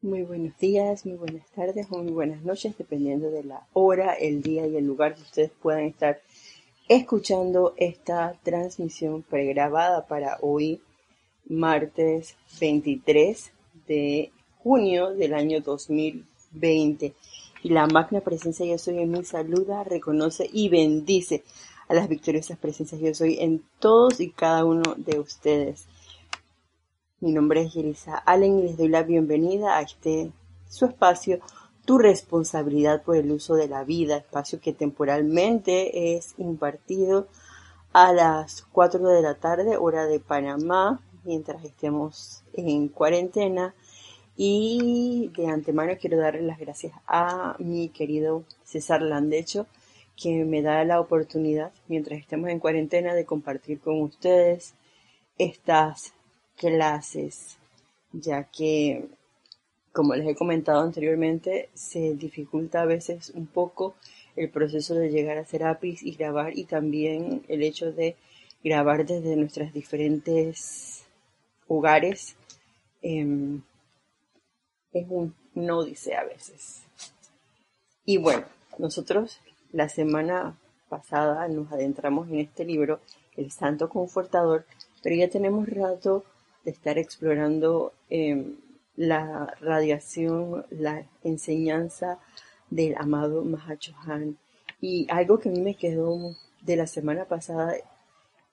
Muy buenos días, muy buenas tardes o muy buenas noches, dependiendo de la hora, el día y el lugar que ustedes puedan estar escuchando esta transmisión pregrabada para hoy, martes 23 de junio del año 2020. Y la magna presencia Yo Soy en mí saluda, reconoce y bendice a las victoriosas presencias Yo Soy en todos y cada uno de ustedes. Mi nombre es Yelisa Allen y les doy la bienvenida a este su espacio, Tu responsabilidad por el uso de la vida, espacio que temporalmente es impartido a las 4 de la tarde, hora de Panamá, mientras estemos en cuarentena. Y de antemano quiero darle las gracias a mi querido César Landecho, que me da la oportunidad, mientras estemos en cuarentena, de compartir con ustedes estas clases, ya que, como les he comentado anteriormente, se dificulta a veces un poco el proceso de llegar a Serapis y grabar y también el hecho de grabar desde nuestros diferentes hogares em, es un, no dice a veces. Y bueno, nosotros la semana pasada nos adentramos en este libro, El Santo Confortador, pero ya tenemos rato de estar explorando em, la radiación, la enseñanza del amado Mahachohan. Y algo que a mí me quedó de la semana pasada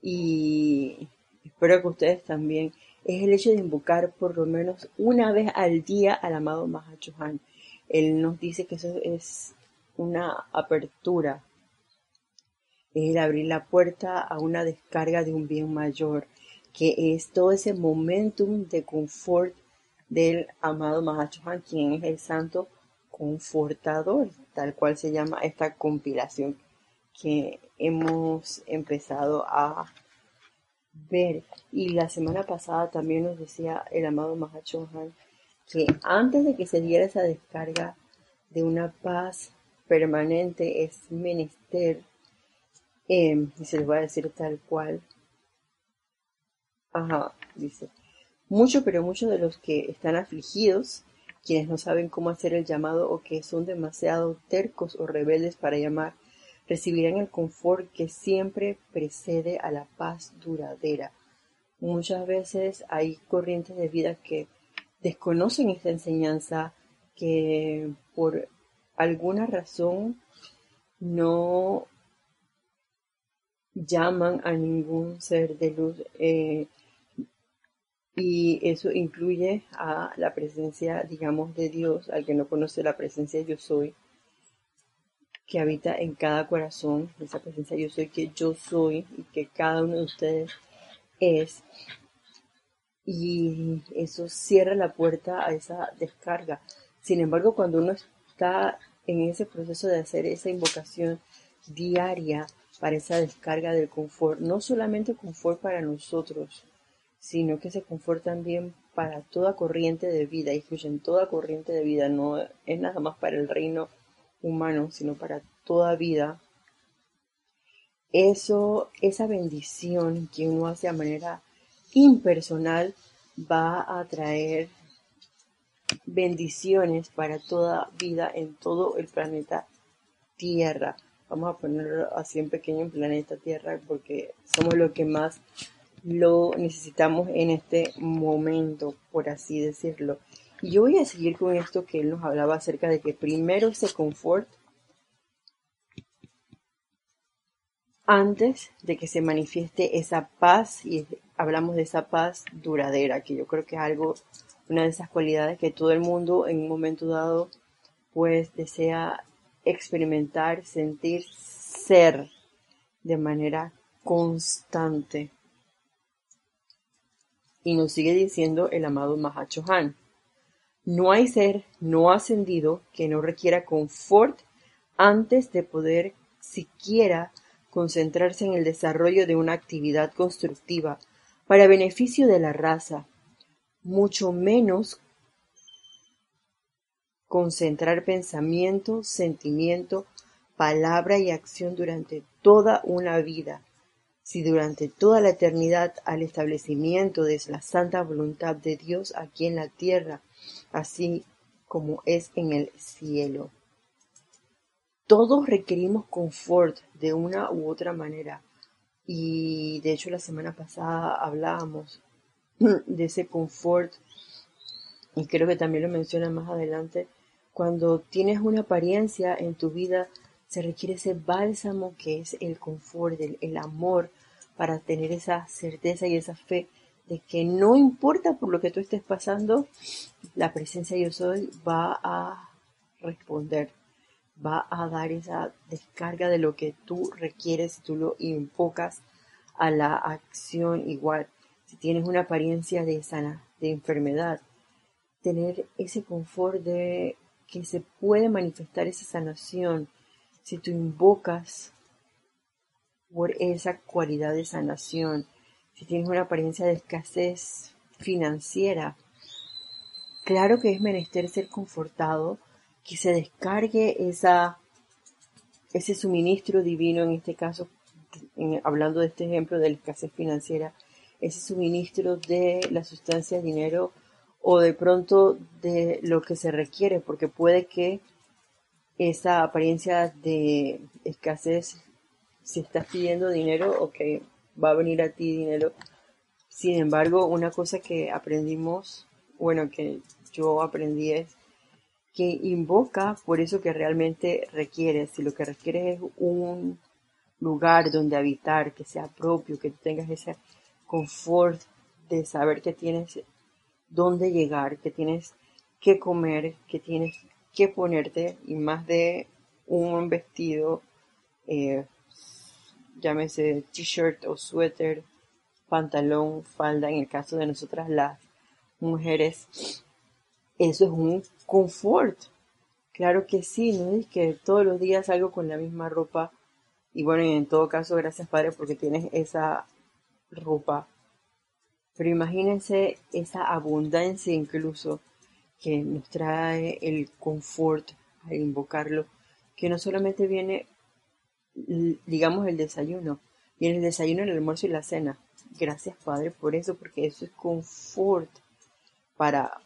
y espero que ustedes también, es el hecho de invocar por lo menos una vez al día al amado Mahachohan. Él nos dice que eso es una apertura, es el abrir la puerta a una descarga de un bien mayor, que es todo ese momentum de confort del amado Mahachohan, quien es el santo confortador, tal cual se llama esta compilación que hemos empezado a ver. Y la semana pasada también nos decía el amado Mahachohan que antes de que se diera esa descarga de una paz permanente es menester, eh, y se les va a decir tal cual, Ajá, dice. Mucho, pero muchos de los que están afligidos, quienes no saben cómo hacer el llamado o que son demasiado tercos o rebeldes para llamar, recibirán el confort que siempre precede a la paz duradera. Muchas veces hay corrientes de vida que desconocen esta enseñanza, que por alguna razón no llaman a ningún ser de luz eh, y eso incluye a la presencia, digamos, de Dios, al que no conoce la presencia yo soy, que habita en cada corazón, esa presencia yo soy que yo soy y que cada uno de ustedes es. Y eso cierra la puerta a esa descarga. Sin embargo, cuando uno está en ese proceso de hacer esa invocación diaria para esa descarga del confort, no solamente confort para nosotros, sino que se confortan bien para toda corriente de vida, y toda corriente de vida, no es nada más para el reino humano, sino para toda vida. Eso, esa bendición que uno hace de manera impersonal va a traer bendiciones para toda vida en todo el planeta Tierra. Vamos a ponerlo así en pequeño en planeta Tierra porque somos lo que más lo necesitamos en este momento, por así decirlo. Y yo voy a seguir con esto que él nos hablaba acerca de que primero se confort antes de que se manifieste esa paz y hablamos de esa paz duradera, que yo creo que es algo, una de esas cualidades que todo el mundo en un momento dado pues desea experimentar, sentir, ser de manera constante. Y nos sigue diciendo el amado Mahachohan. No hay ser no ascendido que no requiera confort antes de poder siquiera concentrarse en el desarrollo de una actividad constructiva para beneficio de la raza, mucho menos concentrar pensamiento, sentimiento, palabra y acción durante toda una vida si durante toda la eternidad al establecimiento de la santa voluntad de Dios aquí en la tierra, así como es en el cielo. Todos requerimos confort de una u otra manera. Y de hecho la semana pasada hablábamos de ese confort y creo que también lo menciona más adelante. Cuando tienes una apariencia en tu vida, se requiere ese bálsamo que es el confort, el, el amor, para tener esa certeza y esa fe de que no importa por lo que tú estés pasando, la presencia yo soy va a responder, va a dar esa descarga de lo que tú requieres si tú lo invocas a la acción igual. Si tienes una apariencia de sana, de enfermedad, tener ese confort de que se puede manifestar esa sanación si tú invocas por esa cualidad de sanación, si tienes una apariencia de escasez financiera, claro que es menester ser confortado, que se descargue esa, ese suministro divino, en este caso, hablando de este ejemplo de la escasez financiera, ese suministro de la sustancia dinero o de pronto de lo que se requiere, porque puede que esa apariencia de escasez, si estás pidiendo dinero, ok, va a venir a ti dinero. Sin embargo, una cosa que aprendimos, bueno, que yo aprendí es que invoca por eso que realmente requieres. Si lo que requieres es un lugar donde habitar, que sea propio, que tengas ese confort de saber que tienes dónde llegar, que tienes que comer, que tienes que ponerte y más de un vestido, eh, llámese t-shirt o suéter, pantalón, falda, en el caso de nosotras las mujeres, eso es un confort. Claro que sí, no es que todos los días salgo con la misma ropa. Y bueno, en todo caso, gracias Padre porque tienes esa ropa. Pero imagínense esa abundancia incluso que nos trae el confort al invocarlo, que no solamente viene, digamos, el desayuno, viene el desayuno, el almuerzo y la cena. Gracias Padre por eso, porque eso es confort para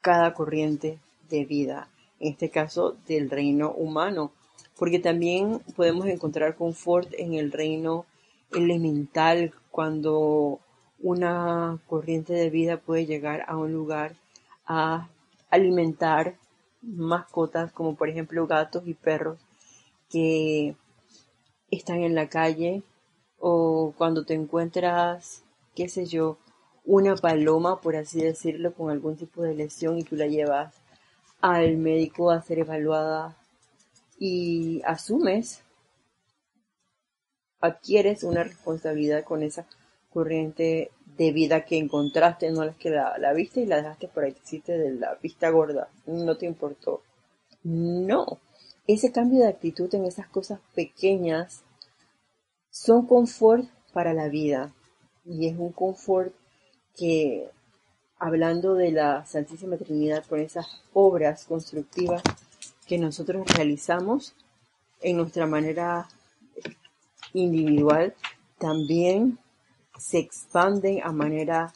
cada corriente de vida, en este caso del reino humano, porque también podemos encontrar confort en el reino elemental cuando una corriente de vida puede llegar a un lugar a alimentar mascotas como por ejemplo gatos y perros que están en la calle o cuando te encuentras, qué sé yo, una paloma, por así decirlo, con algún tipo de lesión y tú la llevas al médico a ser evaluada y asumes, adquieres una responsabilidad con esa corriente de vida que encontraste, no es que la, la viste y la dejaste por ahí, de la vista gorda, no te importó. No, ese cambio de actitud en esas cosas pequeñas son confort para la vida. Y es un confort que hablando de la Santísima Trinidad con esas obras constructivas que nosotros realizamos en nuestra manera individual, también se expanden a manera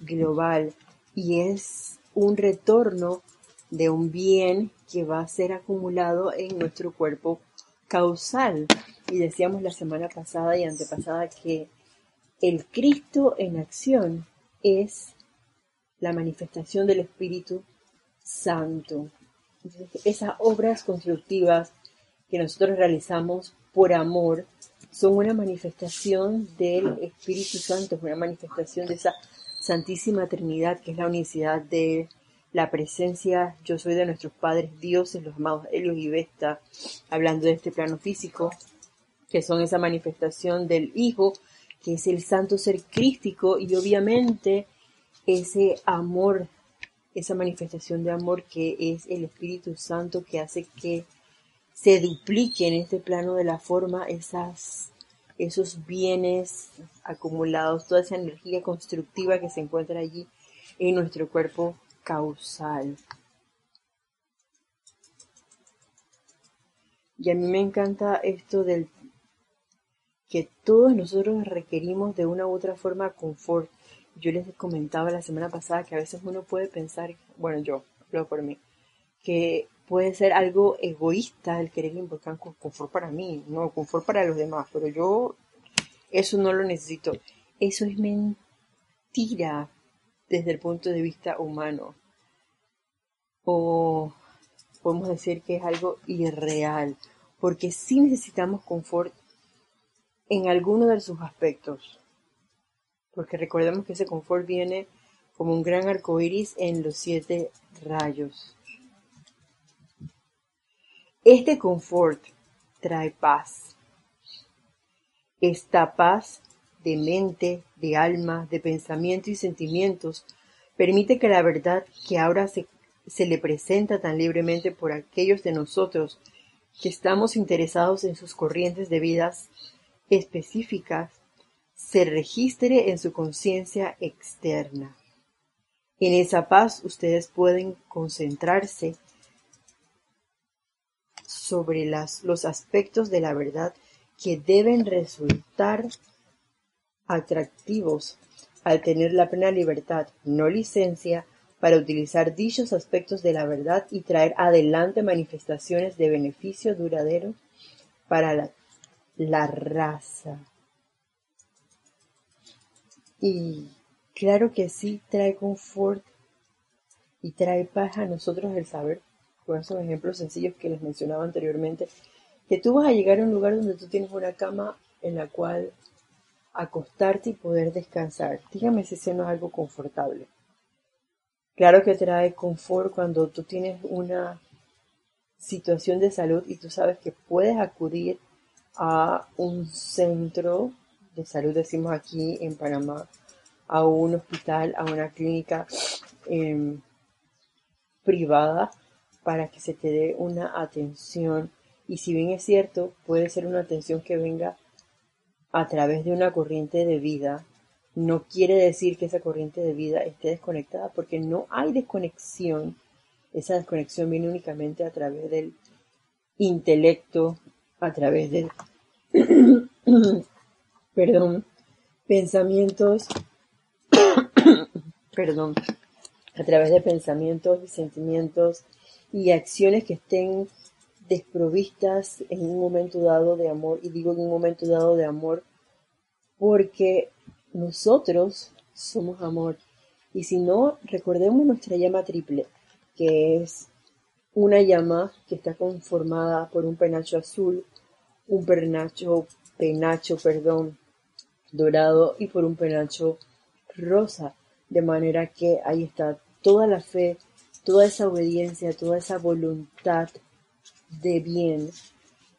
global. Y es un retorno de un bien que va a ser acumulado en nuestro cuerpo causal. Y decíamos la semana pasada y antepasada que el Cristo en acción es la manifestación del Espíritu Santo. esas obras constructivas que nosotros realizamos por amor son una manifestación del Espíritu Santo, es una manifestación de esa Santísima Trinidad, que es la unicidad de la presencia, yo soy de nuestros padres dioses, los amados Helios y Vesta, hablando de este plano físico, que son esa manifestación del Hijo, que es el santo ser crístico, y obviamente ese amor, esa manifestación de amor que es el Espíritu Santo que hace que se duplique en este plano de la forma esas, esos bienes acumulados, toda esa energía constructiva que se encuentra allí en nuestro cuerpo causal. Y a mí me encanta esto del que todos nosotros requerimos de una u otra forma confort. Yo les comentaba la semana pasada que a veces uno puede pensar, bueno, yo hablo por mí, que puede ser algo egoísta el querer invocar confort para mí, no confort para los demás, pero yo eso no lo necesito. Eso es mentira desde el punto de vista humano. O podemos decir que es algo irreal, porque sí necesitamos confort en alguno de sus aspectos. Porque recordemos que ese confort viene como un gran arco iris en los siete rayos. Este confort trae paz. Esta paz de mente, de alma, de pensamiento y sentimientos permite que la verdad que ahora se, se le presenta tan libremente por aquellos de nosotros que estamos interesados en sus corrientes de vidas específicas se registre en su conciencia externa. En esa paz ustedes pueden concentrarse sobre las, los aspectos de la verdad que deben resultar atractivos al tener la plena libertad, no licencia, para utilizar dichos aspectos de la verdad y traer adelante manifestaciones de beneficio duradero para la, raza. Y claro que sí trae confort y trae paz a nosotros el saber, con esos ejemplos sencillos que les mencionaba anteriormente, que tú vas a llegar a un lugar donde tú tienes una cama en la cual acostarte y poder descansar. Dígame si eso no es algo confortable. Claro que trae confort cuando tú tienes una situación de salud y tú sabes que puedes acudir a un centro de salud, decimos aquí en Panamá, a un hospital, a una clínica em, privada para que se te dé una atención. Y si bien es cierto, puede ser una atención que venga a través de una corriente de vida, no quiere decir que esa corriente de vida esté desconectada, porque no hay desconexión. Esa desconexión viene únicamente a través del intelecto, a través del, perdón, pensamientos, perdón, a través de pensamientos y sentimientos y acciones que estén desprovistas en un momento dado de amor, y digo en un momento dado de amor porque nosotros somos amor. Y si no, recordemos nuestra llama triple, que es una llama que está conformada por un penacho azul, un penacho, penacho, perdón, dorado y por un penacho rosa. De manera que ahí está toda la fe, toda esa obediencia, toda esa voluntad de bien,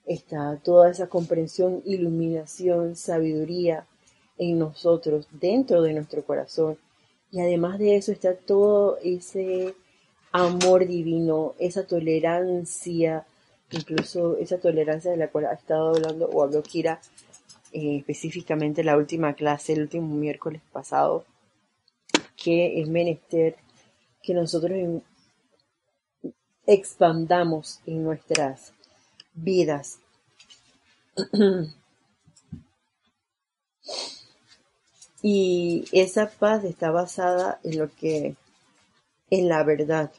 está toda esa comprensión, iluminación, sabiduría en nosotros, dentro de nuestro corazón. Y además de eso está todo ese amor divino, esa tolerancia, incluso esa tolerancia de la cual ha estado hablando o habló Kira eh, específicamente la última clase, el último miércoles pasado, que es menester que nosotros expandamos en nuestras vidas. y esa paz está basada en lo que, en la verdad,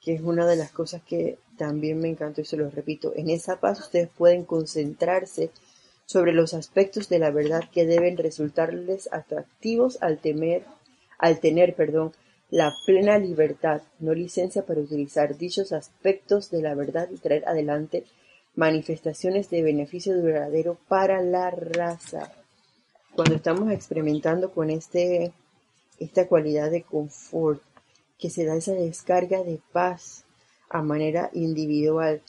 que es una de las cosas que también me encantó y se lo repito. En esa paz ustedes pueden concentrarse sobre los aspectos de la verdad que deben resultarles atractivos al temer, al tener, perdón, la plena libertad, no licencia para utilizar dichos aspectos de la verdad y traer adelante manifestaciones de beneficio duradero para la raza. Cuando estamos experimentando con este, esta cualidad de confort, que se da esa descarga de paz a manera individual,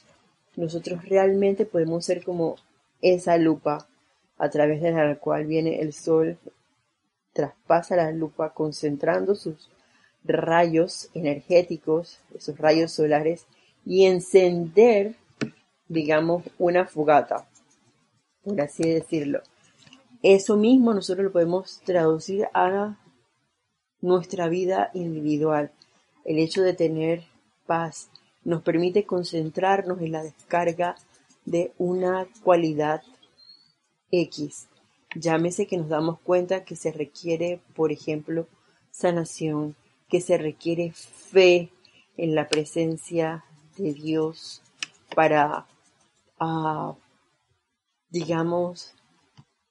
nosotros realmente podemos ser como esa lupa a través de la cual viene el sol, traspasa la lupa concentrando sus rayos energéticos, esos rayos solares, y encender, digamos, una fogata, por así decirlo. Eso mismo nosotros lo podemos traducir a nuestra vida individual. El hecho de tener paz nos permite concentrarnos en la descarga de una cualidad X. Llámese que nos damos cuenta que se requiere, por ejemplo, sanación, que se requiere fe en la presencia de Dios para, ah, digamos,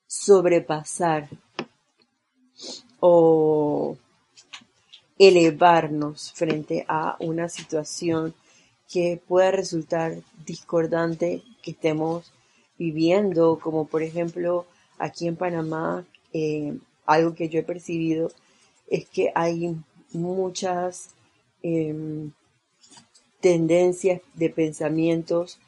sobrepasar o elevarnos frente a una situación que pueda resultar discordante que estemos viviendo, como por ejemplo aquí en Panamá, eh, algo que yo he percibido es que hay muchas em, tendencias de pensamientos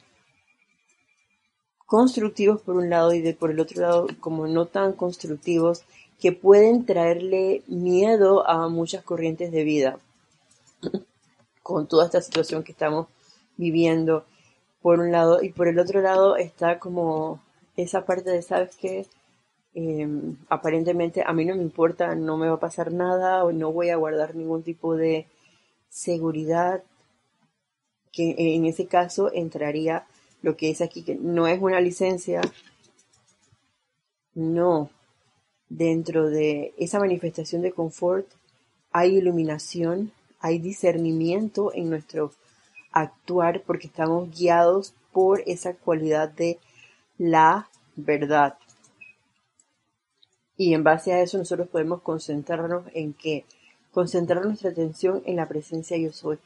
constructivos por un lado y de por el otro lado como no tan constructivos que pueden traerle miedo a muchas corrientes de vida. Con toda esta situación que estamos viviendo por un lado y por el otro lado está como esa parte de sabes que em, aparentemente a mí no me importa no me va a pasar nada o no voy a guardar ningún tipo de seguridad que en ese caso entraría lo que es aquí, que no es una licencia, no. Dentro de esa manifestación de confort hay iluminación, hay discernimiento en nuestro actuar porque estamos guiados por esa cualidad de la verdad. Y en base a eso nosotros podemos concentrarnos en que concentrar nuestra atención en la presencia yo soy,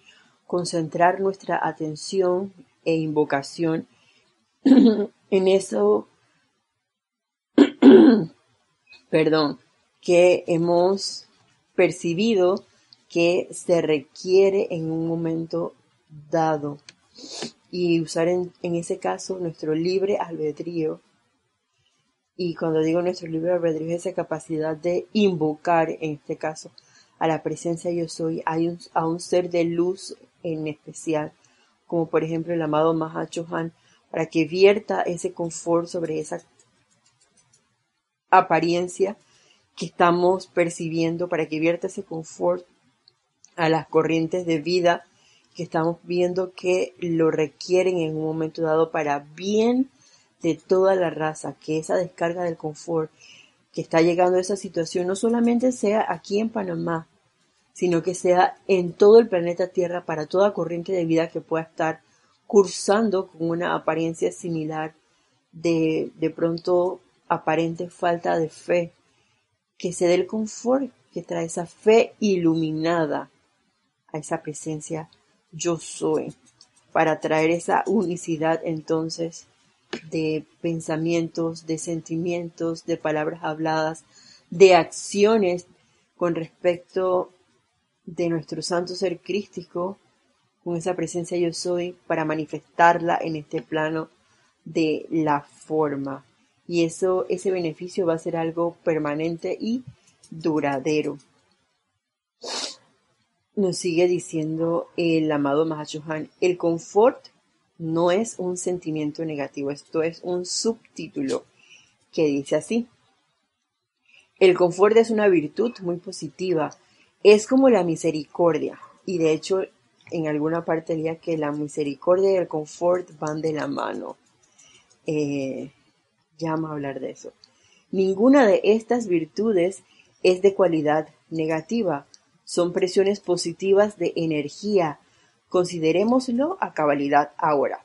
concentrar nuestra atención e invocación en eso, perdón, que hemos percibido que se requiere en un momento dado y usar en, en, ese caso nuestro libre albedrío. Y cuando digo nuestro libre albedrío es esa capacidad de invocar, en este caso, a la presencia yo soy, hay a un ser de luz en especial, como por ejemplo el amado Mahachohan, para que vierta ese confort sobre esa apariencia que estamos percibiendo, para que vierta ese confort a las corrientes de vida que estamos viendo que lo requieren en un momento dado para bien de toda la raza, que esa descarga del confort que está llegando a esa situación no solamente sea aquí en Panamá, sino que sea en todo el planeta Tierra para toda corriente de vida que pueda estar cursando con una apariencia similar de, de pronto aparente falta de fe, que se dé el confort que trae esa fe iluminada a esa presencia yo soy, para traer esa unicidad entonces de pensamientos, de sentimientos, de palabras habladas, de acciones con respecto de nuestro santo ser crístico, con esa presencia yo soy, para manifestarla en este plano de la forma. Y eso, ese beneficio va a ser algo permanente y duradero. Nos sigue diciendo el amado Mahashohan, el confort no es un sentimiento negativo, esto es un subtítulo que dice así. El confort es una virtud muy positiva es como la misericordia. Y de hecho, en alguna parte diría que la misericordia y el confort van de la mano. Eh, llama a hablar de eso. Ninguna de estas virtudes es de cualidad negativa. Son presiones positivas de energía. Considerémoslo a cabalidad ahora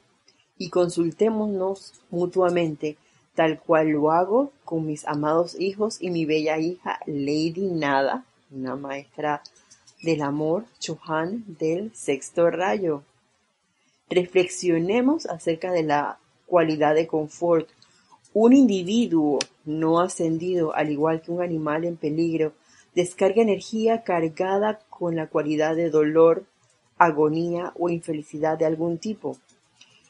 y consultémonos mutuamente, tal cual lo hago con mis amados hijos y mi bella hija Lady Nada una maestra del amor, Chohan del sexto rayo. Reflexionemos acerca de la cualidad de confort. Un individuo no ascendido, al igual que un animal en peligro, descarga energía cargada con la cualidad de dolor, agonía o infelicidad de algún tipo.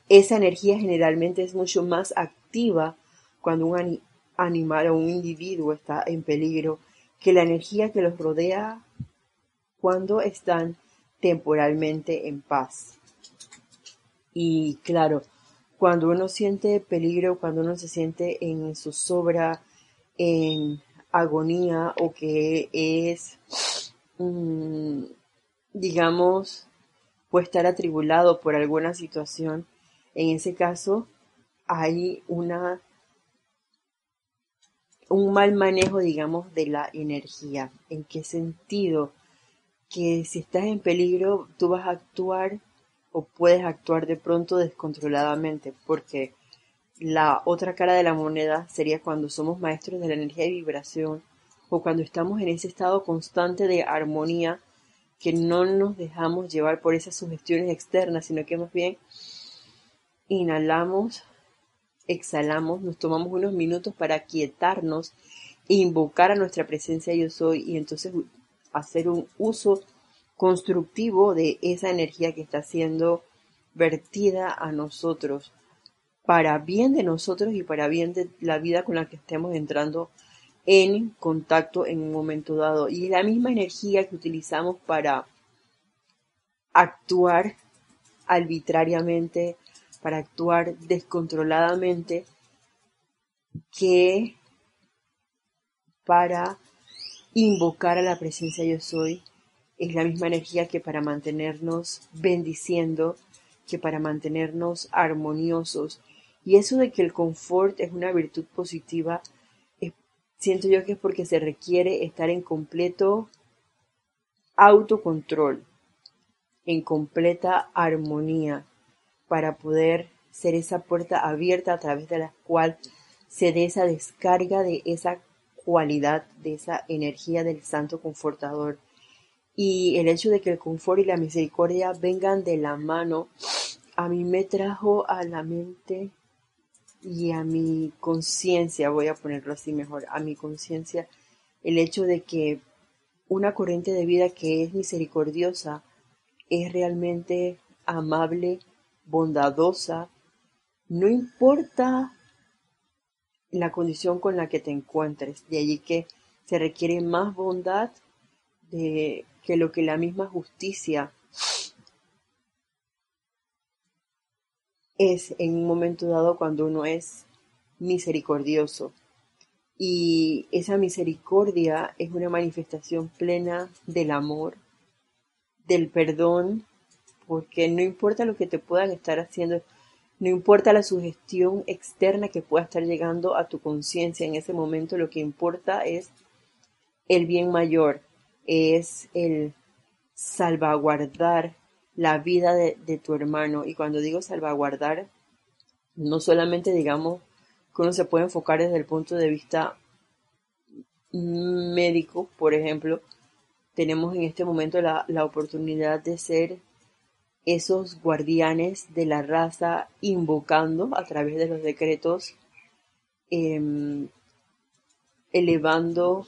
Esa energía generalmente es mucho más activa cuando un animal o un individuo está en peligro que la energía que los rodea cuando están temporalmente en paz. Y claro, cuando uno siente peligro, cuando uno se siente en zozobra, en agonía o que es, mm, digamos, puede estar atribulado por alguna situación, en ese caso hay una un mal manejo, digamos, de la energía. ¿En qué sentido? que si estás en peligro, tú vas a actuar o puedes actuar de pronto descontroladamente, porque la otra cara de la moneda sería cuando somos maestros de la energía de vibración o cuando estamos en ese estado constante de armonía que no nos dejamos llevar por esas sugestiones externas, sino que más bien inhalamos, exhalamos, nos tomamos unos minutos para quietarnos e invocar a nuestra presencia yo soy y entonces hacer un uso constructivo de esa energía que está siendo vertida a nosotros para bien de nosotros y para bien de la vida con la que estemos entrando en contacto en un momento dado. Y la misma energía que utilizamos para actuar arbitrariamente, para actuar descontroladamente, que para invocar a la presencia yo soy. Es la misma energía que para mantenernos bendiciendo, que para mantenernos armoniosos. Y eso de que el confort es una virtud positiva, siento yo que es porque se requiere estar en completo autocontrol, en completa armonía, para poder ser esa puerta abierta a través de la cual se dé esa descarga de esa cualidad, de esa energía del santo confortador. Y el hecho de que el confort y la misericordia vengan de la mano, a mí me trajo a la mente y a mi conciencia, voy a ponerlo así mejor, a mi conciencia, el hecho de que una corriente de vida que es misericordiosa es realmente amable, bondadosa, no importa la condición con la que te encuentres, de allí que se requiere más bondad de, que lo que la misma justicia es en un momento dado cuando uno es misericordioso. Y esa misericordia es una manifestación plena del amor, del perdón, porque no importa lo que te puedan estar haciendo, no importa la sugestión externa que pueda estar llegando a tu conciencia en ese momento, lo que importa es el bien mayor, es el salvaguardar la vida de, tu hermano. Y cuando digo salvaguardar, no solamente digamos que uno se puede enfocar desde el punto de vista médico, por ejemplo, tenemos en este momento la, la oportunidad de ser esos guardianes de la raza invocando a través de los decretos, em, elevando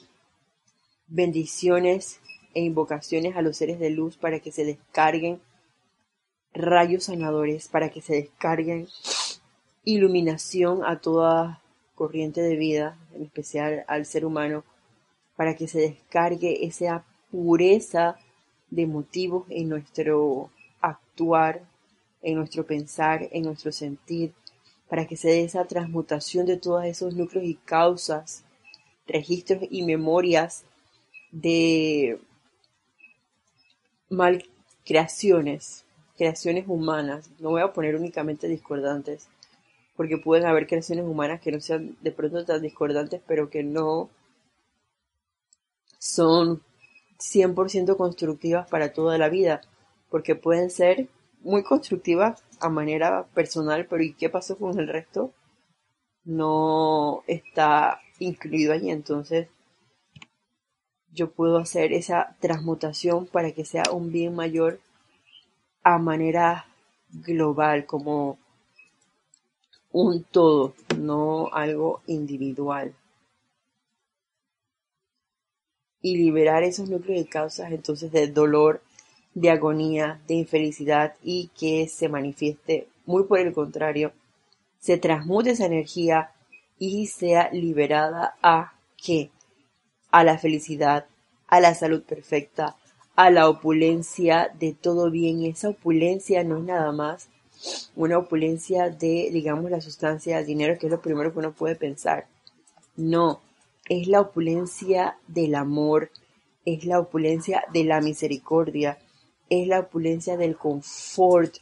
bendiciones e invocaciones a los seres de luz para que se descarguen rayos sanadores para que se descarguen iluminación a toda corriente de vida, en especial al ser humano, para que se descargue esa pureza de motivos en nuestro actuar, en nuestro pensar, en nuestro sentir, para que se dé esa transmutación de todos esos núcleos y causas, registros y memorias de malcreaciones. creaciones humanas, no voy a poner únicamente discordantes, porque pueden haber creaciones humanas que no sean de pronto tan discordantes, pero que no son 100% constructivas para toda la vida, porque pueden ser muy constructivas a manera personal, pero ¿y qué pasó con el resto? No está incluido allí, entonces yo puedo hacer esa transmutación para que sea un bien mayor a manera global, como un todo, no algo individual. Y liberar esos núcleos de causas entonces de dolor, de agonía, de infelicidad y que se manifieste muy por el contrario, se transmute esa energía y sea liberada a qué? A la felicidad, a la salud perfecta, a la opulencia de todo bien. Y esa opulencia no es nada más una opulencia de, digamos, la sustancia dinero, que es lo primero que uno puede pensar. No, es la opulencia del amor, es la opulencia de la misericordia, es la opulencia del confort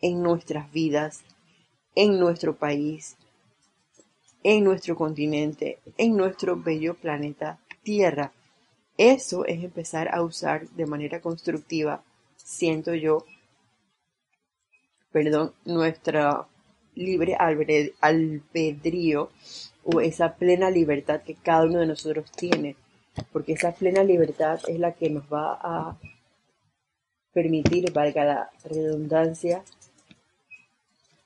en nuestras vidas, en nuestro país, en nuestro continente, en nuestro bello planeta Tierra eso es empezar a usar de manera constructiva, siento yo, perdón, nuestra libre albedrío o esa plena libertad que cada uno de nosotros tiene, porque esa plena libertad es la que nos va a permitir, valga la redundancia,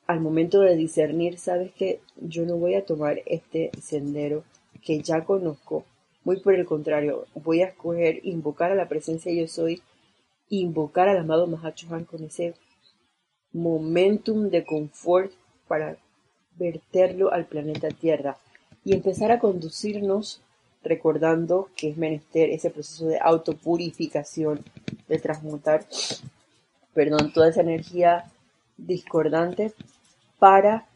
al momento de discernir, sabes que yo no voy a tomar este sendero que ya conozco, muy por el contrario, voy a escoger invocar a la presencia yo soy, invocar al amado Mahachohan con ese momentum de confort para verterlo al planeta Tierra y empezar a conducirnos recordando que es menester ese proceso de autopurificación, de transmutar, perdón, toda esa energía discordante para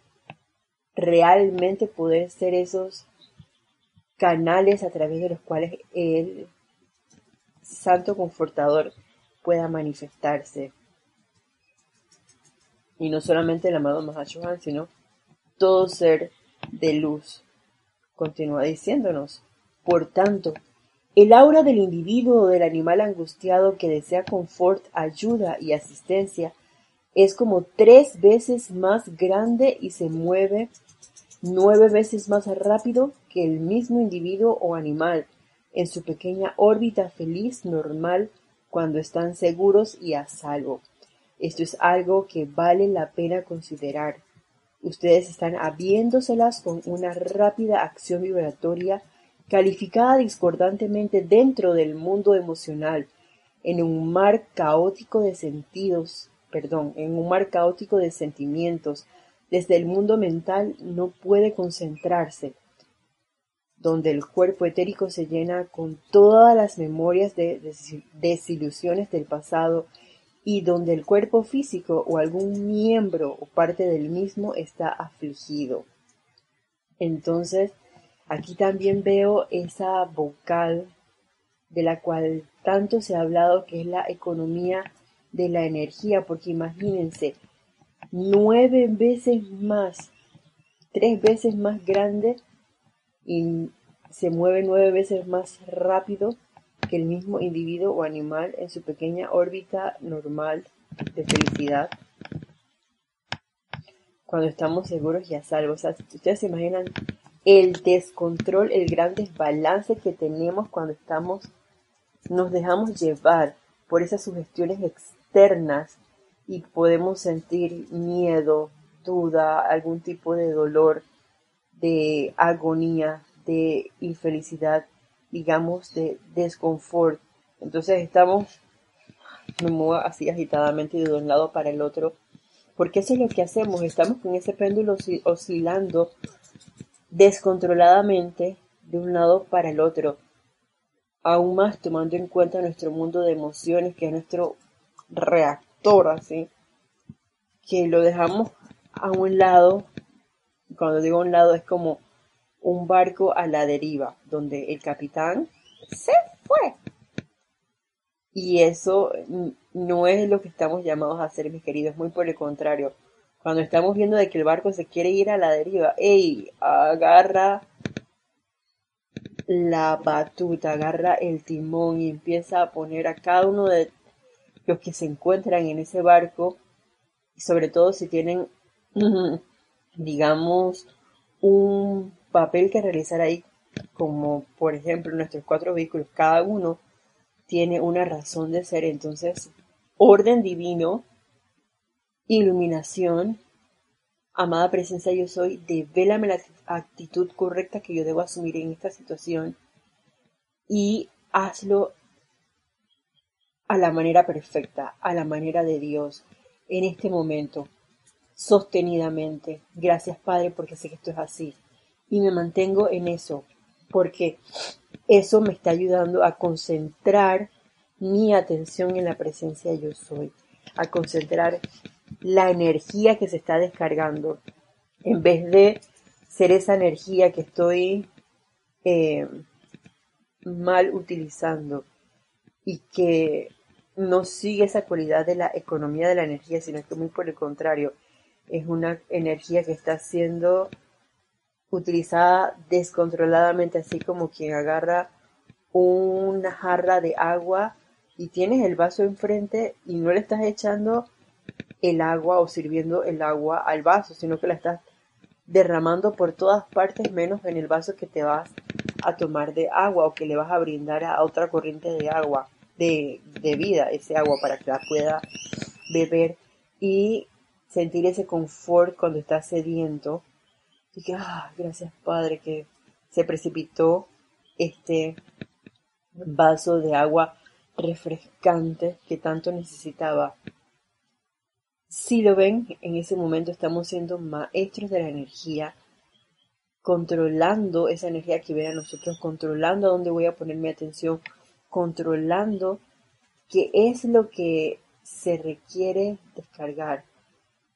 realmente poder ser esos canales a través de los cuales el Santo Confortador pueda manifestarse. Y no solamente el amado Mahashohan, sino todo ser de luz. Continúa diciéndonos, por tanto, el aura del individuo o del animal angustiado que desea confort, ayuda y asistencia es como tres veces más grande y se mueve nueve veces más rápido el mismo individuo o animal en su pequeña órbita feliz normal cuando están seguros y a salvo. Esto es algo que vale la pena considerar. Ustedes están habiéndoselas con una rápida acción vibratoria calificada discordantemente dentro del mundo emocional, en un mar caótico de sentidos, perdón, en un mar caótico de sentimientos, desde el mundo mental no puede concentrarse, donde el cuerpo etérico se llena con todas las memorias de desilusiones del pasado y donde el cuerpo físico o algún miembro o parte del mismo está afligido. Entonces, aquí también veo esa vocal de la cual tanto se ha hablado que es la economía de la energía, porque imagínense, nueve veces más, tres veces más grande se mueve nueve veces más rápido que el mismo individuo o animal en su pequeña órbita normal de felicidad. Cuando estamos seguros y a salvo. ustedes se imaginan el descontrol, el gran desbalance que tenemos cuando estamos, nos dejamos llevar por esas sugestiones externas y podemos sentir miedo, duda, algún tipo de dolor, de agonía, de infelicidad, digamos, de desconfort. Entonces estamos, me muevo así agitadamente de un lado para el otro, porque eso es lo que hacemos, estamos con ese péndulo oscilando descontroladamente de un lado para el otro, aún más tomando en cuenta nuestro mundo de emociones, que es nuestro reactor así, que lo dejamos a un lado, cuando digo a un lado es como un barco a la deriva, donde el capitán se fue. Y eso no es lo que estamos llamados a hacer, mis queridos, muy por el contrario. Cuando estamos viendo de que el barco se quiere ir a la deriva, ¡ey! Agarra la batuta, agarra el timón y empieza a poner a cada uno de los que se encuentran en ese barco, sobre todo si tienen, digamos, un papel que realizar ahí, como por ejemplo nuestros cuatro vehículos, cada uno tiene una razón de ser, entonces, orden divino, iluminación, amada presencia yo soy, devélame la actitud correcta que yo debo asumir en esta situación y hazlo a la manera perfecta, a la manera de Dios, en este momento, sostenidamente. Gracias Padre porque sé que esto es así. Y me mantengo en eso, porque eso me está ayudando a concentrar mi atención en la presencia yo soy, a concentrar la energía que se está descargando, en vez de ser esa energía que estoy eh, mal utilizando y que no sigue esa cualidad de la economía de la energía, sino que muy por el contrario, es una energía que está siendo utilizada descontroladamente, así como quien agarra una jarra de agua y tienes el vaso enfrente y no le estás echando el agua o sirviendo el agua al vaso, sino que la estás derramando por todas partes menos en el vaso que te vas a tomar de agua o que le vas a brindar a otra corriente de agua, de, vida, ese agua para que la pueda beber y sentir ese confort cuando estás sediento. Que, ah, gracias Padre, que se precipitó este vaso de agua refrescante que tanto necesitaba. Si lo ven, en ese momento estamos siendo maestros de la energía, controlando esa energía que viene a nosotros, controlando a dónde voy a poner mi atención, controlando qué es lo que se requiere descargar,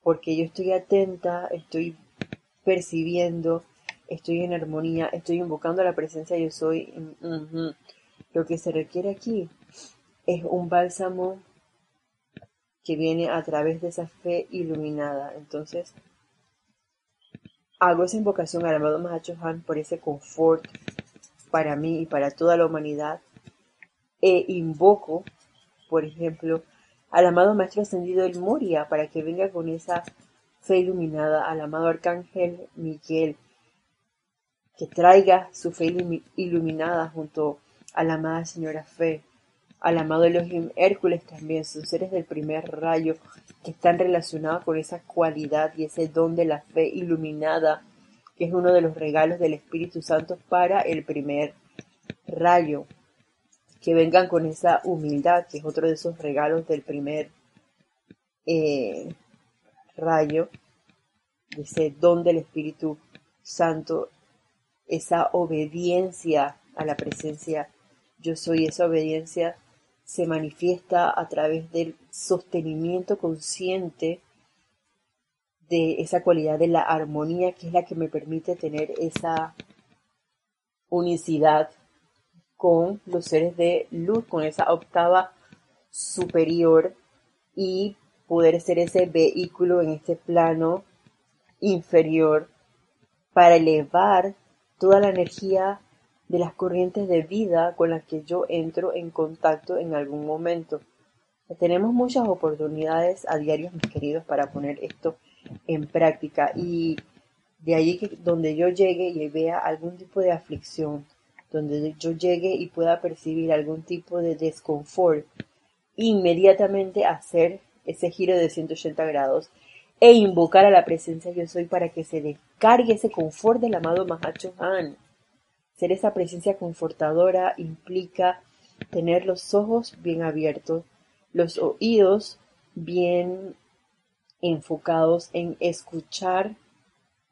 porque yo estoy atenta, estoy percibiendo, estoy en armonía, estoy invocando la presencia yo soy. Lo que se requiere aquí es un bálsamo que viene a través de esa fe iluminada. Entonces, hago esa invocación al amado Mahacho Han por ese confort para mí y para toda la humanidad. E invoco, por ejemplo, al amado Maestro Ascendido El Moria para que venga con esa fe iluminada, al amado Arcángel Miguel, que traiga su fe iluminada junto a la amada Señora Fe, al amado Elohim Hércules también, son seres del primer rayo que están relacionados con esa cualidad y ese don de la fe iluminada, que es uno de los regalos del Espíritu Santo para el primer rayo. Que vengan con esa humildad, que es otro de esos regalos del primer eh, rayo, ese don del Espíritu Santo, esa obediencia a la presencia yo soy, esa obediencia se manifiesta a través del sostenimiento consciente de esa cualidad de la armonía que es la que me permite tener esa unicidad con los seres de luz, con esa octava superior y poder ser ese vehículo en este plano inferior para elevar toda la energía de las corrientes de vida con las que yo entro en contacto en algún momento. Tenemos muchas oportunidades a diario, mis queridos, para poner esto en práctica y de allí que donde yo llegue y vea algún tipo de aflicción, donde yo llegue y pueda percibir algún tipo de desconfort, inmediatamente hacer ese giro de 180 grados e invocar a la presencia yo soy para que se descargue ese confort del amado Mahacho Han. Ser esa presencia confortadora implica tener los ojos bien abiertos, los oídos bien enfocados en escuchar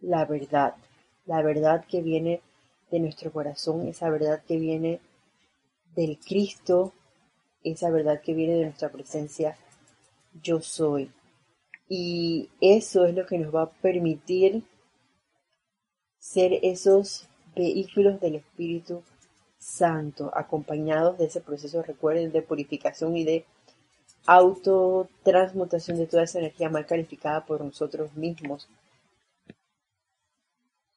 la verdad, la verdad que viene de nuestro corazón, esa verdad que viene del Cristo, esa verdad que viene de nuestra presencia, yo soy. Y eso es lo que nos va a permitir ser esos vehículos del Espíritu Santo, acompañados de ese proceso, recuerden, de purificación y de autotransmutación de toda esa energía mal calificada por nosotros mismos.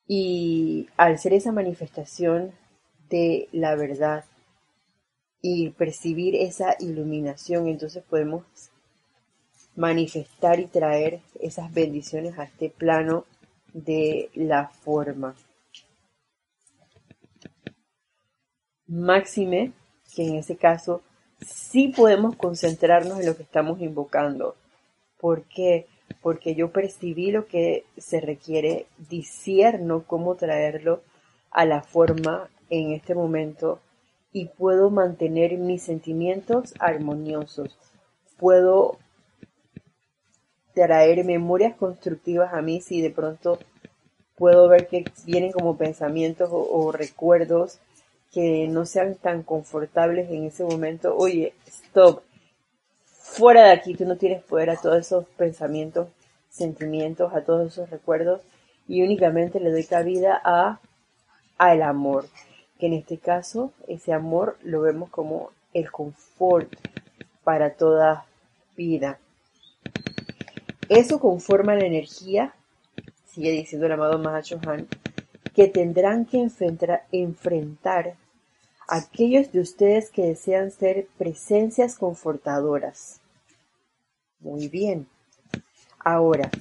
Y al ser esa manifestación de la verdad y percibir esa iluminación, entonces podemos manifestar y traer esas bendiciones a este plano de la forma. Máxime que en ese caso sí podemos concentrarnos en lo que estamos invocando. ¿Por qué? Porque yo percibí lo que se requiere, disierno cómo traerlo a la forma en este momento y puedo mantener mis sentimientos armoniosos. Puedo traer memorias constructivas a mí si de pronto puedo ver que vienen como pensamientos o, o recuerdos que no sean tan confortables en ese momento. Oye, stop, fuera de aquí, tú no tienes poder a todos esos pensamientos, sentimientos, a todos esos recuerdos y únicamente le doy cabida a al amor, que en este caso ese amor lo vemos como el confort para toda vida. Eso conforma la energía, sigue diciendo el amado Mahachohan, que tendrán que enfrentar, enfrentar aquellos de ustedes que desean ser presencias confortadoras. Muy bien. Ahora,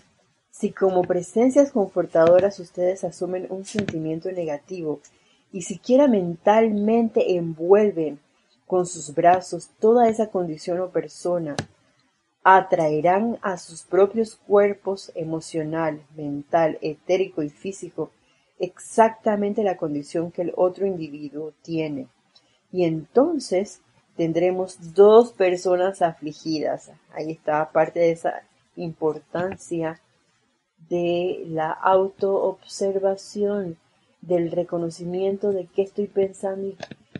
si como presencias confortadoras ustedes asumen un sentimiento negativo y siquiera mentalmente envuelven con sus brazos toda esa condición o persona, atraerán a sus propios cuerpos emocional, mental, etérico y físico exactamente la condición que el otro individuo tiene. Y entonces tendremos dos personas afligidas. Ahí está parte de esa importancia de la autoobservación, del reconocimiento de qué estoy pensando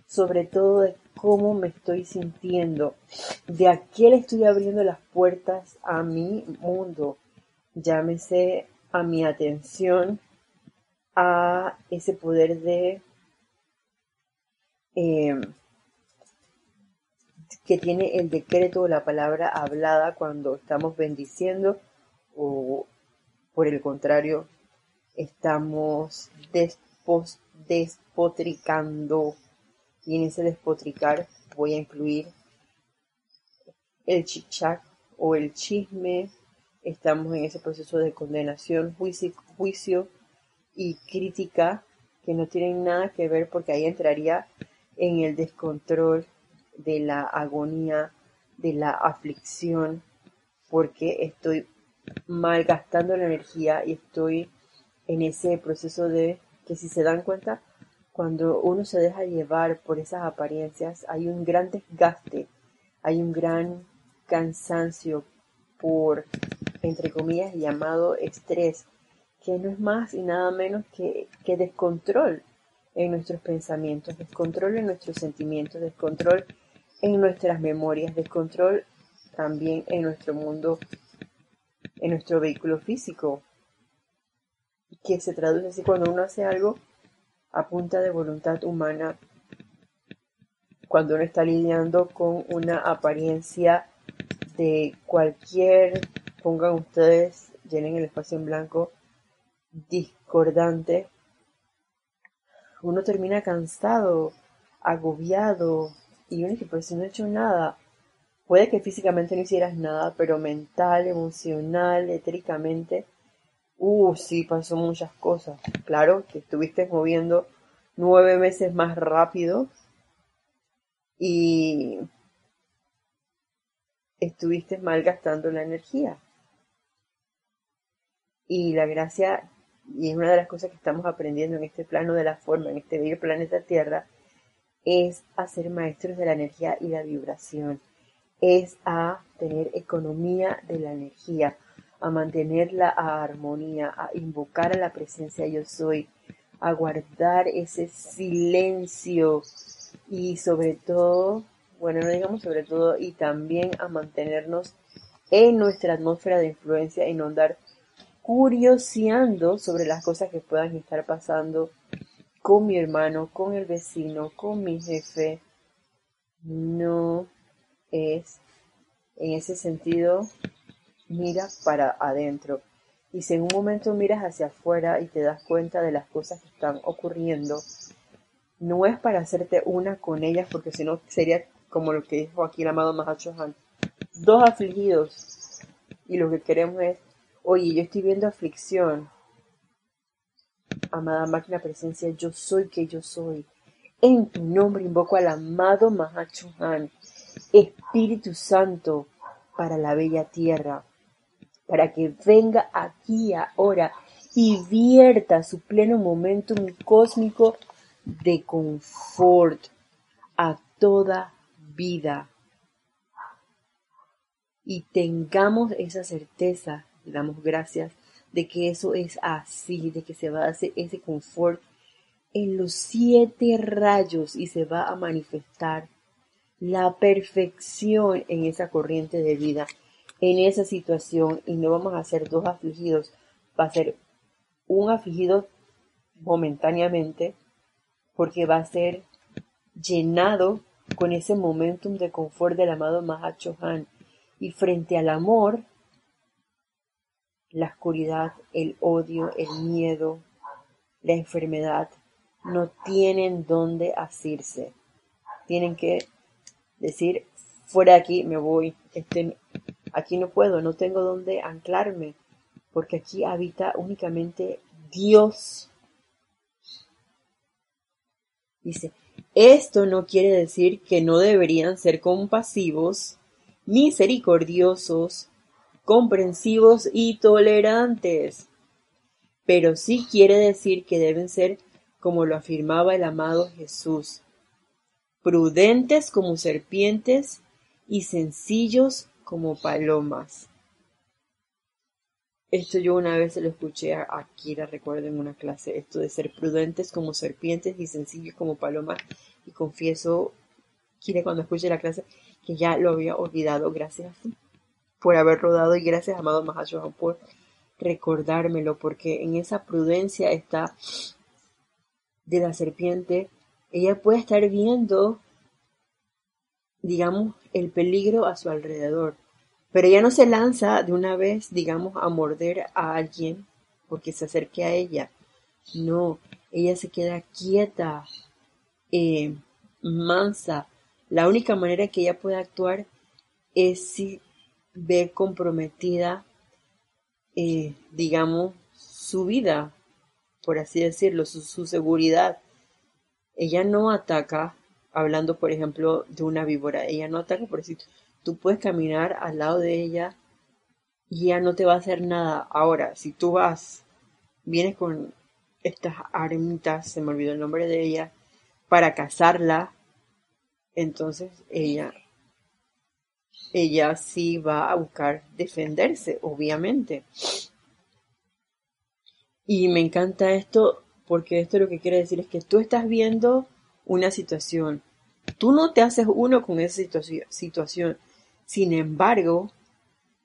sobre todo de cómo me estoy sintiendo. De a qué le estoy abriendo las puertas a mi mundo. Llámese a mi atención, a ese poder de em, que tiene el decreto o la palabra hablada cuando estamos bendiciendo o por el contrario estamos despotricando y en ese despotricar voy a incluir el chichac o el chisme. Estamos en ese proceso de condenación, juicio, y crítica que no tienen nada que ver porque ahí entraría en el descontrol de la agonía, de la aflicción, porque estoy malgastando la energía y estoy en ese proceso de que si se dan cuenta cuando uno se deja llevar por esas apariencias, hay un gran desgaste, hay un gran cansancio por, entre comillas, llamado estrés, que no es más y nada menos que, que descontrol en nuestros pensamientos, descontrol en nuestros sentimientos, descontrol en nuestras memorias, descontrol también en nuestro mundo, en nuestro vehículo físico, que se traduce así cuando uno hace algo a punta de voluntad humana cuando uno está lidiando con una apariencia de cualquier, pongan ustedes, llenen el espacio en blanco, discordante, uno termina cansado, agobiado, y uno dice, pues si no he hecho nada, puede que físicamente no hicieras nada, pero mental, emocional, etéricamente, Uh, sí, pasó muchas cosas. Claro, que estuviste moviendo nueve veces más rápido y estuviste malgastando la energía. Y la gracia, y es una de las cosas que estamos aprendiendo en este plano de la forma, en este bello planeta Tierra, es a ser maestros de la energía y la vibración. Es a tener economía de la energía a mantener la armonía, a invocar a la presencia yo soy, a guardar ese silencio y sobre todo, bueno, no digamos sobre todo, y también a mantenernos en nuestra atmósfera de influencia y no andar curioseando sobre las cosas que puedan estar pasando con mi hermano, con el vecino, con mi jefe. No es en ese sentido mira para adentro. Y si en un momento miras hacia afuera y te das cuenta de las cosas que están ocurriendo, no es para hacerte una con ellas, porque si no sería como lo que dijo aquí el amado Mahacho Han. Dos afligidos. Y lo que queremos es, oye, yo estoy viendo aflicción. Amada máquina presencia, yo soy que yo soy. En tu nombre invoco al amado Mahacho Han, Espíritu Santo, para la bella tierra para que venga aquí ahora y vierta su pleno momentum cósmico de confort a toda vida. Y tengamos esa certeza, le damos gracias, de que eso es así, de que se va a hacer ese confort en los siete rayos y se va a manifestar la perfección en esa corriente de vida en esa situación y no vamos a ser dos afligidos, va a ser un afligido momentáneamente porque va a ser llenado con ese momentum de confort del amado Mahachohan y frente al amor la oscuridad, el odio, el miedo, la enfermedad no tienen dónde asirse. tienen que decir, fuera de aquí, me voy, este, aquí no puedo, no tengo dónde anclarme, porque aquí habita únicamente Dios. Dice, esto no quiere decir que no deberían ser compasivos, misericordiosos, comprensivos y tolerantes, pero sí quiere decir que deben ser como lo afirmaba el amado Jesús, prudentes como serpientes y sencillos como palomas. Esto yo una vez se lo escuché a Kira, recuerdo en una clase, esto de ser prudentes como serpientes y sencillos como palomas. Y confieso, Kira, cuando escuché la clase, que ya lo había olvidado. Gracias por haber rodado y gracias, amado Mahashohan, por recordármelo, porque en esa prudencia está de la serpiente. Ella puede estar viendo, digamos, el peligro a su alrededor pero ella no se lanza de una vez, digamos, a morder a alguien porque se acerque a ella. No, ella se queda quieta, eh, mansa. La única manera que ella puede actuar es si ve comprometida, eh, digamos, su vida, por así decirlo, su, su seguridad. Ella no ataca, hablando por ejemplo de una víbora, ella no ataca por decir, tú puedes caminar al lado de ella y ya no te va a hacer nada. Ahora, si tú vas, vienes con estas armitas, se me olvidó el nombre de ella, para cazarla, entonces ella, ella sí va a buscar defenderse, obviamente. Y me encanta esto porque esto lo que quiere decir es que tú estás viendo una situación. Tú no te haces uno con esa situación sin embargo,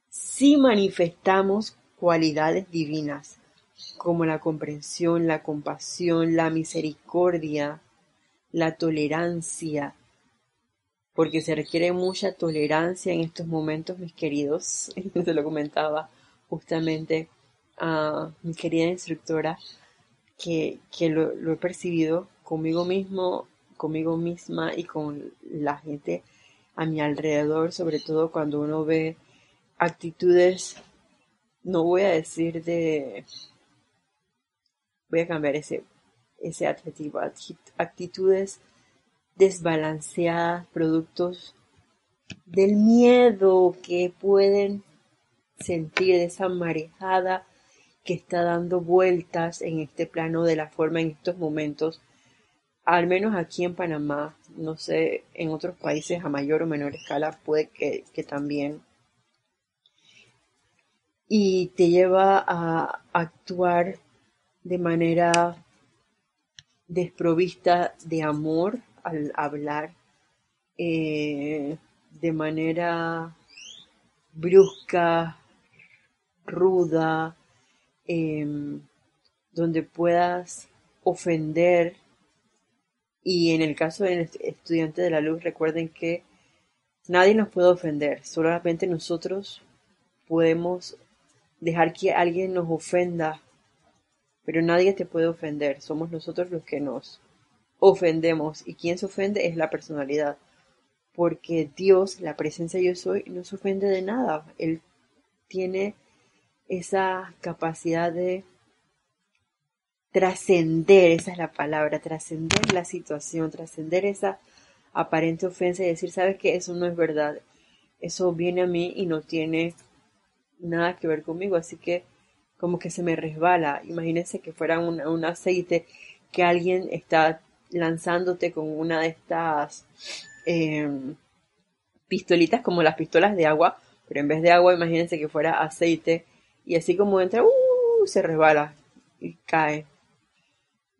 sí manifestamos cualidades divinas, como la comprensión, la compasión, la misericordia, la tolerancia, porque se requiere mucha tolerancia en estos momentos, mis queridos. Se lo comentaba justamente a mi querida instructora, que, lo, lo, he percibido conmigo mismo, conmigo misma y con la gente a mi alrededor, sobre todo cuando uno ve actitudes, no voy a decir de, voy a cambiar ese, ese adjetivo, actitudes desbalanceadas, productos del miedo que pueden sentir, esa marejada que está dando vueltas en este plano de la forma en estos momentos al menos aquí en Panamá, no sé, en otros países a mayor o menor escala puede que, también. Y te lleva a actuar de manera desprovista de amor al hablar, eh, de manera brusca, ruda, em, donde puedas ofender y en el caso del estudiante de la luz, recuerden que nadie nos puede ofender, solamente nosotros podemos dejar que alguien nos ofenda, pero nadie te puede ofender, somos nosotros los que nos ofendemos y quien se ofende es la personalidad, porque Dios, la presencia yo soy, no se ofende de nada, Él tiene esa capacidad de trascender, esa es la palabra, trascender la situación, trascender esa aparente ofensa y decir, sabes que eso no es verdad, eso viene a mí y no tiene nada que ver conmigo, así que como que se me resbala, imagínense que fuera un, aceite que alguien está lanzándote con una de estas em, pistolitas como las pistolas de agua, pero en vez de agua imagínense que fuera aceite y así como entra, uh, se resbala y cae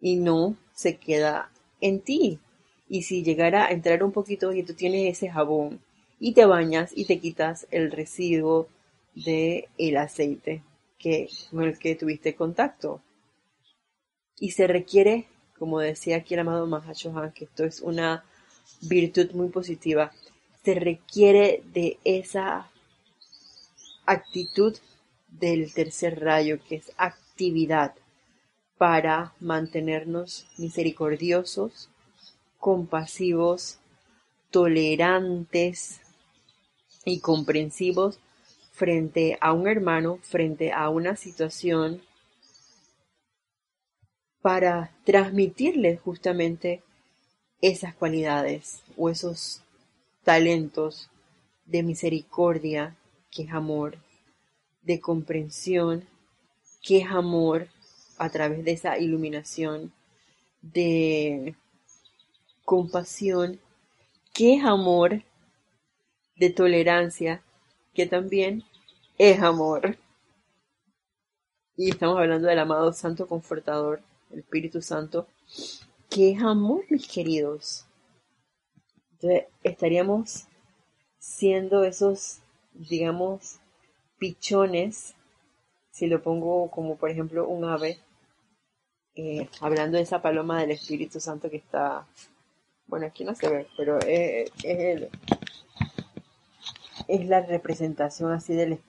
y no se queda en ti. Y si llegara a entrar un poquito y tú tienes ese jabón y te bañas y te quitas el residuo de el aceite que, con el que tuviste contacto. Y se requiere, como decía aquí el amado Mahashohan, que esto es una virtud muy positiva, se requiere de esa actitud del tercer rayo, que es actividad para mantenernos misericordiosos, compasivos, tolerantes y comprensivos frente a un hermano, frente a una situación, para transmitirle justamente esas cualidades o esos talentos de misericordia, que es amor, de comprensión, que es amor a través de esa iluminación, de compasión, que es amor, de tolerancia, que también es amor. Y estamos hablando del amado Santo Confortador, el Espíritu Santo, que es amor, mis queridos. Entonces, estaríamos siendo esos, digamos, pichones, si lo pongo como por ejemplo un ave, eh, hablando de esa paloma del Espíritu Santo que está, bueno, aquí no se ve, pero es, es, es la representación así del,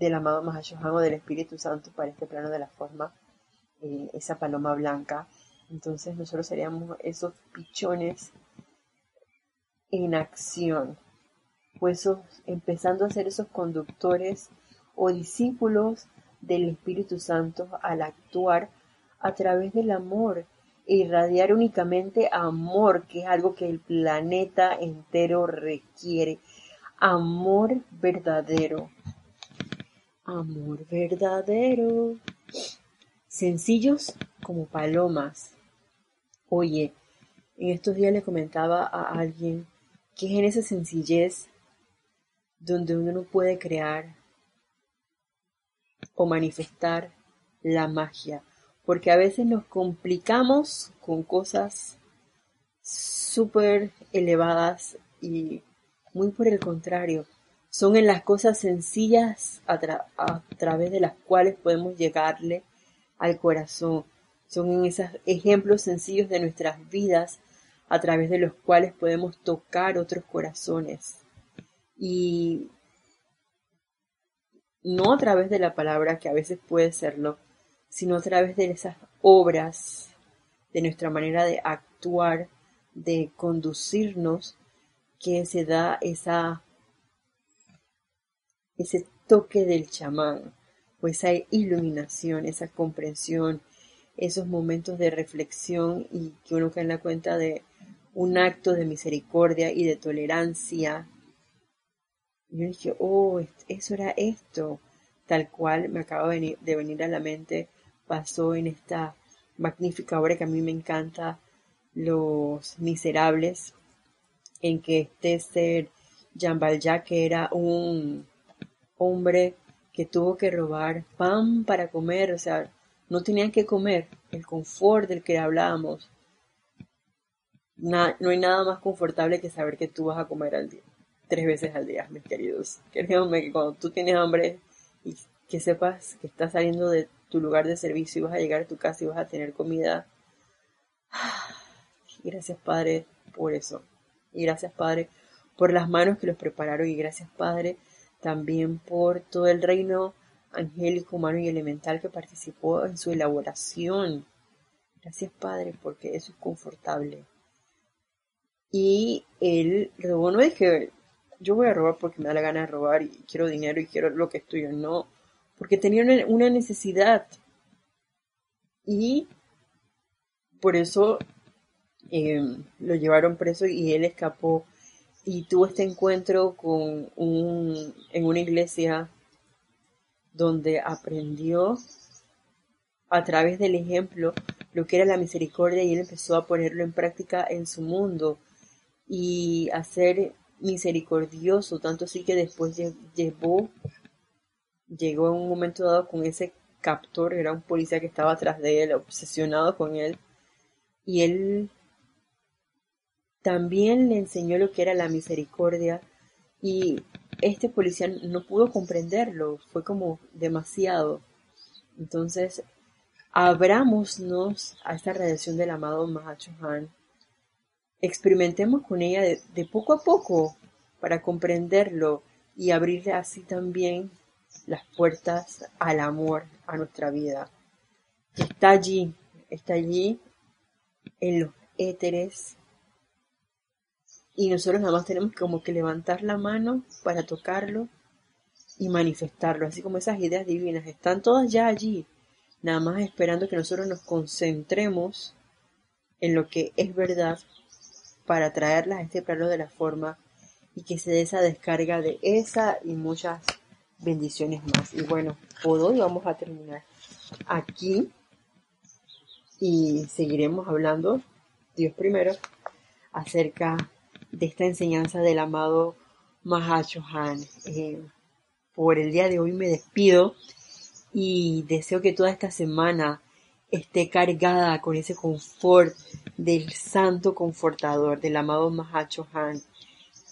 del amado Mahashohan o del Espíritu Santo para este plano de la forma, eh, esa paloma blanca. Entonces nosotros seríamos esos pichones en acción, pues empezando a ser esos conductores o discípulos del Espíritu Santo al actuar a través del amor e irradiar únicamente amor, que es algo que el planeta entero requiere. Amor verdadero. Amor verdadero. Sencillos como palomas. Oye, en estos días le comentaba a alguien que es en esa sencillez donde uno no puede crear o manifestar la magia, porque a veces nos complicamos con cosas súper elevadas y muy por el contrario, son en las cosas sencillas a, a, través de las cuales podemos llegarle al corazón, son en esos ejemplos sencillos de nuestras vidas a través de los cuales podemos tocar otros corazones. Y no a través de la palabra, que a veces puede serlo, sino a través de esas obras, de nuestra manera de actuar, de conducirnos, que se da esa, ese toque del chamán, o esa iluminación, esa comprensión, esos momentos de reflexión y que uno cae en la cuenta de un acto de misericordia y de tolerancia. Y yo dije, oh, eso era esto, tal cual me acaba de venir, a la mente, pasó en esta magnífica obra que a mí me encanta, Los Miserables, en que este ser Jean Valjean, que era un hombre que tuvo que robar pan para comer, o sea, no tenían que comer, el confort del que hablábamos. no hay nada más confortable que saber que tú vas a comer al día tres veces al día, mis queridos. Créanme que cuando tú tienes hambre y que sepas que estás saliendo de tu lugar de servicio y vas a llegar a tu casa y vas a tener comida. Gracias Padre por eso. Y gracias Padre por las manos que los prepararon. Y gracias Padre también por todo el reino angélico, humano y elemental que participó en su elaboración. Gracias Padre porque eso es confortable. Y el robó no es que yo voy a robar porque me da la gana de robar y quiero dinero y quiero lo que es tuyo, no, porque tenía una necesidad. Y por eso em, lo llevaron preso y él escapó y tuvo este encuentro con un, en una iglesia donde aprendió a través del ejemplo lo que era la misericordia y él empezó a ponerlo en práctica en su mundo y hacer misericordioso, tanto así que después llevó, llegó en un momento dado con ese captor, era un policía que estaba atrás de él, obsesionado con él, y él también le enseñó lo que era la misericordia, y este policía no pudo comprenderlo, fue como demasiado. Entonces, abrámonos a esta radiación del amado Mahachohan experimentemos con ella de, poco a poco para comprenderlo y abrirle así también las puertas al amor a nuestra vida. Está allí, está allí en los éteres, y nosotros nada más tenemos como que levantar la mano para tocarlo y manifestarlo, así como esas ideas divinas están todas ya allí, nada más esperando que nosotros nos concentremos en lo que es verdad para traerlas a este plano de la forma y que se dé esa descarga de esa y muchas bendiciones más. Y bueno, por hoy vamos a terminar aquí y seguiremos hablando, Dios primero, acerca de esta enseñanza del amado Mahachohan. Eh, por el día de hoy me despido y deseo que toda esta semana esté cargada con ese confort del santo confortador, del amado Mahachohan,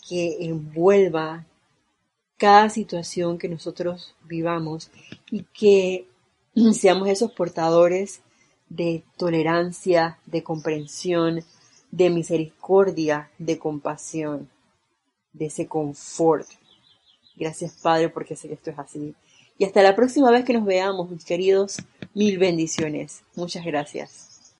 que envuelva cada situación que nosotros vivamos y que seamos esos portadores de tolerancia, de comprensión, de misericordia, de compasión, de ese confort. Gracias Padre porque sé que esto es así. Y hasta la próxima vez que nos veamos, mis queridos, mil bendiciones. Muchas gracias.